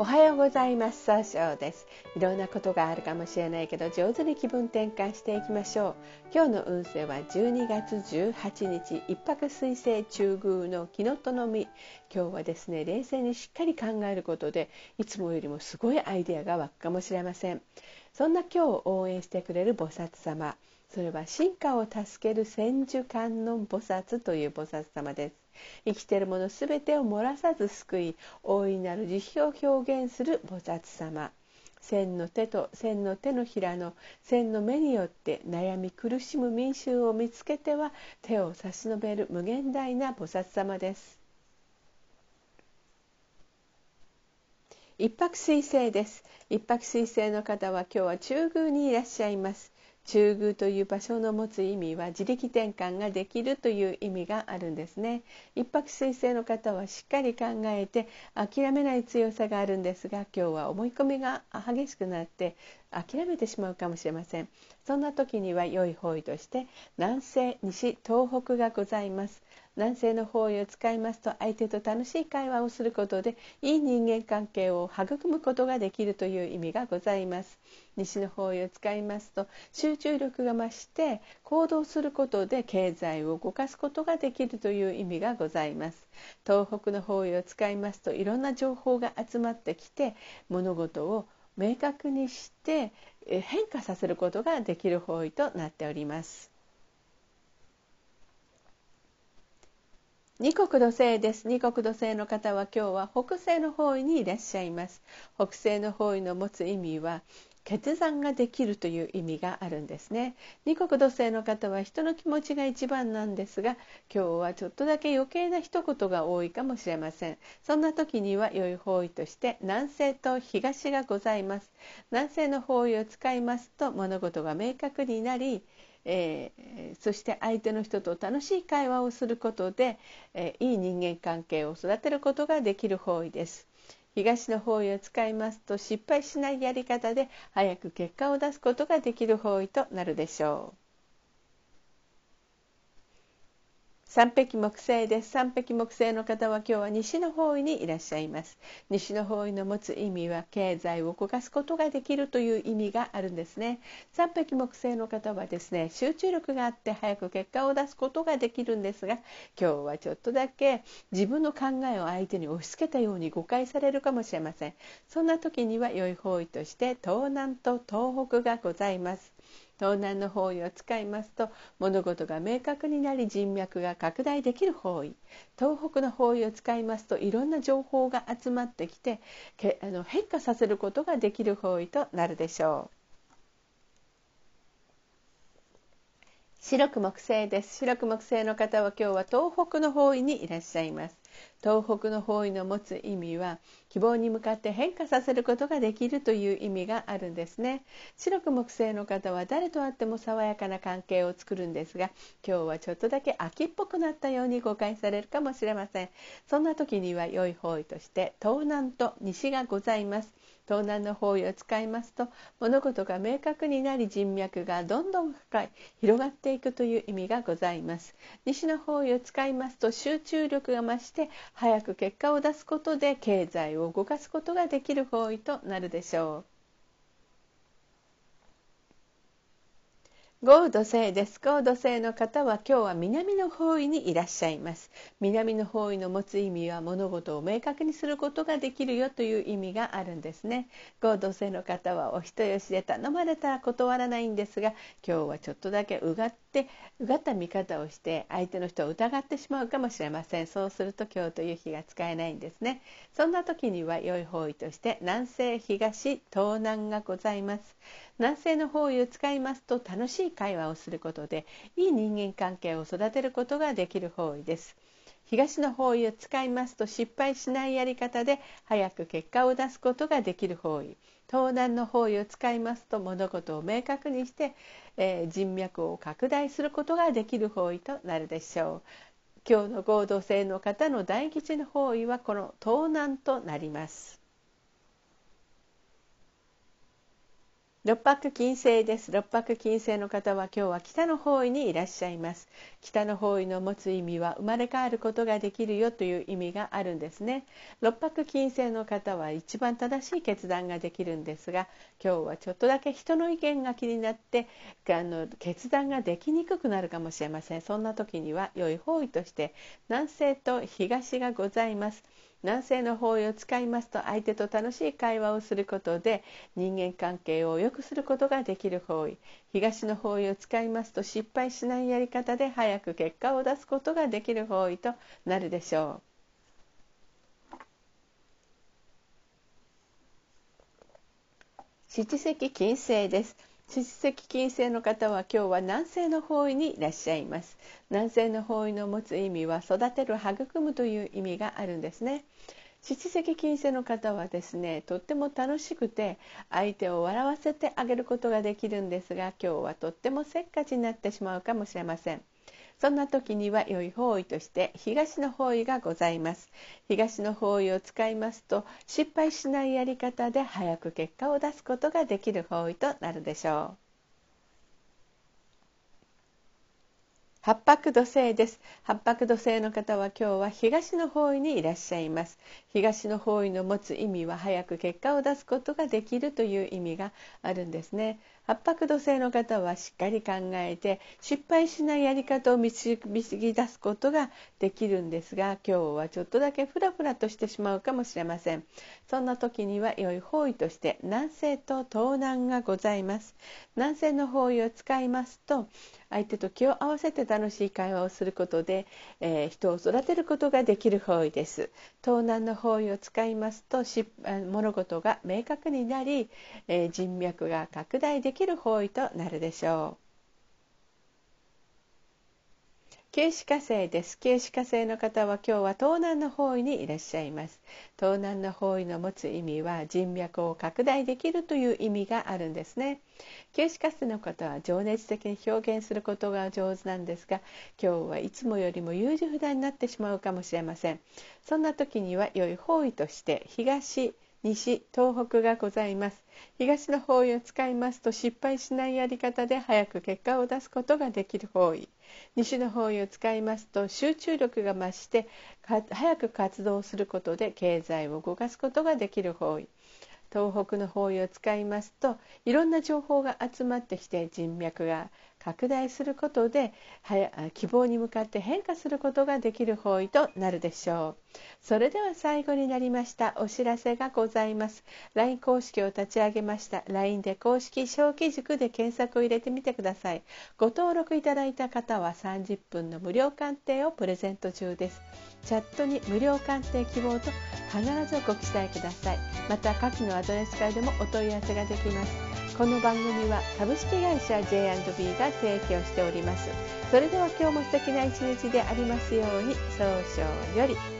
おはようございます。総称です。いろんなことがあるかもしれないけど、上手に気分転換していきましょう。今日の運勢は12月18日、一泊水星中宮の木のとの実。今日はですね、冷静にしっかり考えることで、いつもよりもすごいアイデアが湧くかもしれません。そんな今日を応援してくれる菩薩様。それは進化を助ける千手観音菩薩という菩薩様です生きているものすべてを漏らさず救い大いなる慈悲を表現する菩薩様。千の手と千の手のひらの千の目によって悩み苦しむ民衆を見つけては手を差し伸べる無限大な菩薩様です。一泊水星です。一泊水星の方は今日は中宮にいらっしゃいます。中宮という場所の持つ意味は自力転換ができるという意味があるんですね。一泊水星の方はしっかり考えて諦めない強さがあるんですが今日は思い込みが激しくなって諦めてしまうかもしれません。そんな時には良い方位として南西西東北がございます。南西の方位を使いますと相手と楽しい会話をすることでいい人間関係を育むことができるという意味がございます西の方位を使いますと集中力が増して行動することで経済を動かすことができるという意味がございます東北の方位を使いますといろんな情報が集まってきて物事を明確にして変化させることができる方位となっております。二国土星です。二国土星の方は今日は北西の方位にいらっしゃいます。北西の方位の持つ意味は決断ができるという意味があるんですね二国土星の方は人の気持ちが一番なんですが今日はちょっとだけ余計な一言が多いかもしれませんそんな時には良い方位として南西と東がございます南西の方位を使いますと物事が明確になりえー、そして相手の人と楽しい会話をすることで、えー、いい人間関係を育てることができる方位です。東の方位を使いますと失敗しないやり方で早く結果を出すことができる方位となるでしょう。三匹木星です。三匹木星の方は今日は西の方位にいらっしゃいます。西の方位の持つ意味は経済を動かすことができるという意味があるんですね。三匹木星の方はですね集中力があって早く結果を出すことができるんですが今日はちょっとだけ自分の考えを相手に押し付けたように誤解されるかもしれません。そんな時には良い方位として東南と東北がございます。東南の方位を使いますと物事が明確になり人脈が拡大できる方位。東北の方位を使いますといろんな情報が集まってきてあの変化させることができる方位となるでしょう。白く木星です。白く木星の方は今日は東北の方位にいらっしゃいます。東北の方位の持つ意味は希望に向かって変化させることができるという意味があるんですね。白く木星の方は誰と会っても爽やかな関係を作るんですが今日はちょっとだけ秋っぽくなったように誤解されるかもしれません。そんな時には良い方位として東南と西がございます。東南の方位を使いますと物事が明確になり人脈がどんどん深い広がっていくという意味がございます。西の方位を使いますと集中力が増して早く結果を出すことで経済を動かすことができる方位となるでしょう。合土星です。合土星の方は今日は南の方位にいらっしゃいます。南の方位の持つ意味は物事を明確にすることができるよという意味があるんですね。合土星の方はお人よしで頼まれたら断らないんですが、今日はちょっとだけうがってうがった見方をして相手の人を疑ってしまうかもしれません。そうすると今日という日が使えないんですね。そんな時には良い方位として南西、東、東南がございます。南西の方位を使いますと楽し会話をすることでいい人間関係を育てることができる方位です。東の方位を使いますと失敗しないやり方で早く結果を出すことができる方位。東南の方位を使いますと物事を明確にして、えー、人脈を拡大することができる方位となるでしょう。今日の合同性の方の大吉の方位はこの東南となります。六白金星です。六白金星の方は今日は北の方位にいらっしゃいます。北の方位の持つ意味は生まれ変わることができるよという意味があるんですね。六白金星の方は一番正しい決断ができるんですが今日はちょっとだけ人の意見が気になってあの決断ができにくくなるかもしれません。そんな時には良い方位として南西と東がございます。南西の方位を使いますと相手と楽しい会話をすることで人間関係を良くすることができる方位東の方位を使いますと失敗しないやり方で早く結果を出すことができる方位となるでしょう。七石金星です七石金星の方は今日は南西の方位にいらっしゃいます。南西の方位の持つ意味は育てる育むという意味があるんですね。七石金星の方はですねとっても楽しくて相手を笑わせてあげることができるんですが今日はとってもせっかちになってしまうかもしれません。そんな時には良い方位として東の方位がございます。東の方位を使いますと失敗しないやり方で早く結果を出すことができる方位となるでしょう。八白土星です。八白土星の方は今日は東の方位にいらっしゃいます。東の方位の持つ意味は早く結果を出すことができるという意味があるんですね。八白土星の方はしっかり考えて失敗しないやり方を導き出すことができるんですが今日はちょっとだけフラフラとしてしまうかもしれません。そんな時には良い方位として南西と東南がございます。南西の方位を使いますと相手と気を合わせて楽しい会話をすることで、えー、人を育てることができる方位です。東南の方位を使いますと物事が明確になり、えー、人脈が拡大できる方位となるでしょう。九死火星です。九死火星の方は今日は東南の方位にいらっしゃいます。東南の方位の持つ意味は人脈を拡大できるという意味があるんですね。九死火星の方は情熱的に表現することが上手なんですが今日はいつもよりも優柔不断になってしまうかもしれません。そんな時には良い方位として東西東北がございます。東の方位を使いますと失敗しないやり方で早く結果を出すことができる方位。西の方位を使いますと集中力が増して早く活動することで経済を動かすことができる方位。東北の方位を使いますといろんな情報が集まってきて人脈が拡大することで希望に向かって変化することができる方位となるでしょう。それでは最後になりましたお知らせがございます。LINE 公式を立ち上げました。LINE で公式小規塾で検索を入れてみてください。ご登録いただいた方は30分の無料鑑定をプレゼント中です。チャットに無料鑑定希望と必ずご記載ください。また下記のアドレスからでもお問い合わせができます。この番組は株式会社 J&B が提供しております。それでは今日も素敵な一日でありますように早々より。